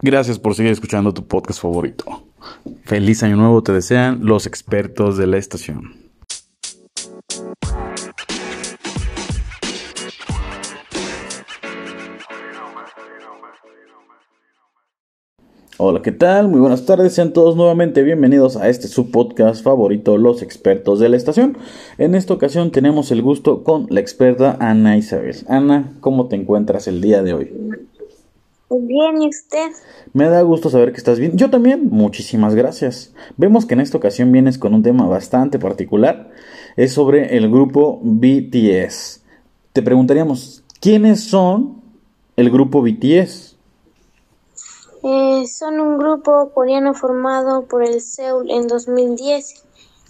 Gracias por seguir escuchando tu podcast favorito. Feliz año nuevo te desean los expertos de la estación. Hola, ¿qué tal? Muy buenas tardes, sean todos nuevamente bienvenidos a este su podcast favorito, Los Expertos de la Estación. En esta ocasión tenemos el gusto con la experta Ana Isabel. Ana, ¿cómo te encuentras el día de hoy? Bien, ¿y usted? Me da gusto saber que estás bien. Yo también, muchísimas gracias. Vemos que en esta ocasión vienes con un tema bastante particular. Es sobre el grupo BTS. Te preguntaríamos, ¿quiénes son el grupo BTS? Eh, son un grupo coreano formado por el Seoul en 2010.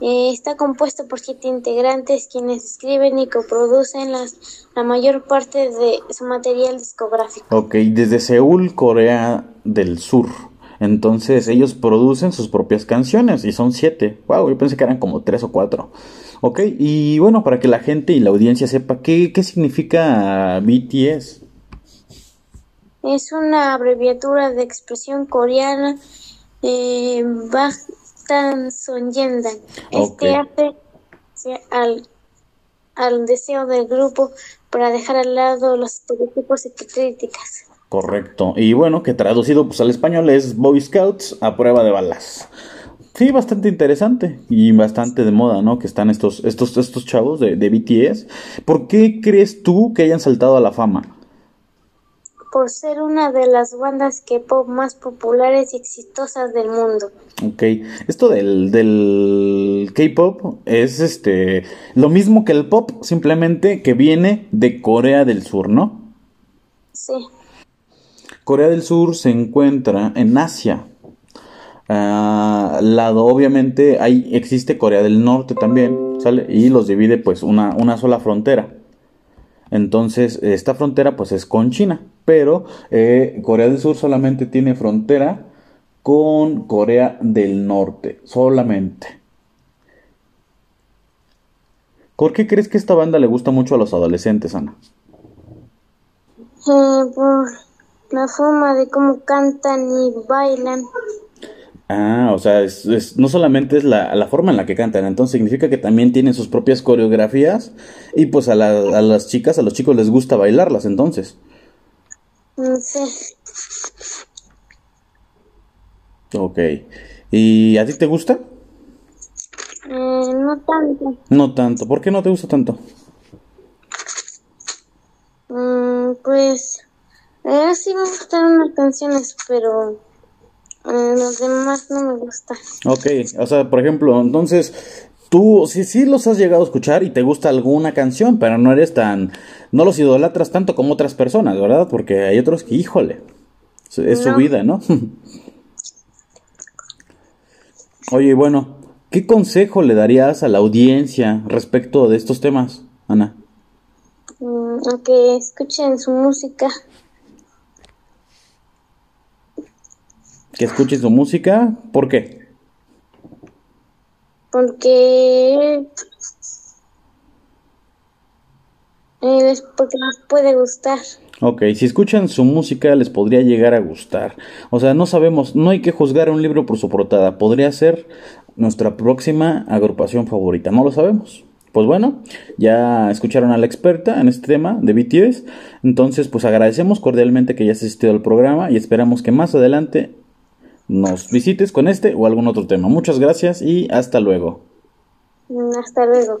Eh, está compuesto por siete integrantes quienes escriben y coproducen las, la mayor parte de su material discográfico. Ok, desde Seúl, Corea del Sur. Entonces ellos producen sus propias canciones y son siete. Wow, yo pensé que eran como tres o cuatro. Ok, y bueno, para que la gente y la audiencia sepa qué, qué significa BTS. Es una abreviatura de expresión coreana eh, Bangtan Sonyeondan. Este hace al, al deseo del grupo para dejar al lado los estereotipos y críticas. Correcto. Y bueno, que traducido pues al español es Boy Scouts a prueba de balas. Sí, bastante interesante y bastante de moda, ¿no? Que están estos, estos, estos chavos de, de BTS. ¿Por qué crees tú que hayan saltado a la fama? Por ser una de las bandas K-pop más populares y exitosas del mundo. Ok, esto del, del K-pop es este lo mismo que el pop, simplemente que viene de Corea del Sur, ¿no? Sí. Corea del Sur se encuentra en Asia. Uh, lado, obviamente, ahí existe Corea del Norte también, ¿sale? Y los divide pues una, una sola frontera. Entonces, esta frontera pues es con China, pero eh, Corea del Sur solamente tiene frontera con Corea del Norte, solamente. ¿Por qué crees que esta banda le gusta mucho a los adolescentes, Ana? Eh, por la forma de cómo cantan y bailan. Ah, o sea, es, no solamente es la, la, forma en la que cantan, entonces significa que también tienen sus propias coreografías y pues a, la, a las chicas, a los chicos les gusta bailarlas entonces. Sí. Ok. ¿Y a ti te gusta? Eh, no tanto. No tanto. ¿Por qué no te gusta tanto? Mm, pues, eh, sí me gustan unas canciones, pero los demás no me gustan. Ok, o sea, por ejemplo, entonces tú sí, sí los has llegado a escuchar y te gusta alguna canción, pero no eres tan, no los idolatras tanto como otras personas, ¿verdad? Porque hay otros que, híjole, es su vida, ¿no? Oye, bueno, ¿qué consejo le darías a la audiencia respecto de estos temas, Ana? Mm, que escuchen su música. que escuchen su música. ¿Por qué? Porque eh, porque les puede gustar. Ok, si escuchan su música les podría llegar a gustar. O sea, no sabemos, no hay que juzgar un libro por su portada. Podría ser nuestra próxima agrupación favorita, no lo sabemos. Pues bueno, ya escucharon a la experta en este tema de BTS. Entonces, pues agradecemos cordialmente que hayas asistido al programa y esperamos que más adelante nos visites con este o algún otro tema. Muchas gracias y hasta luego. Hasta luego.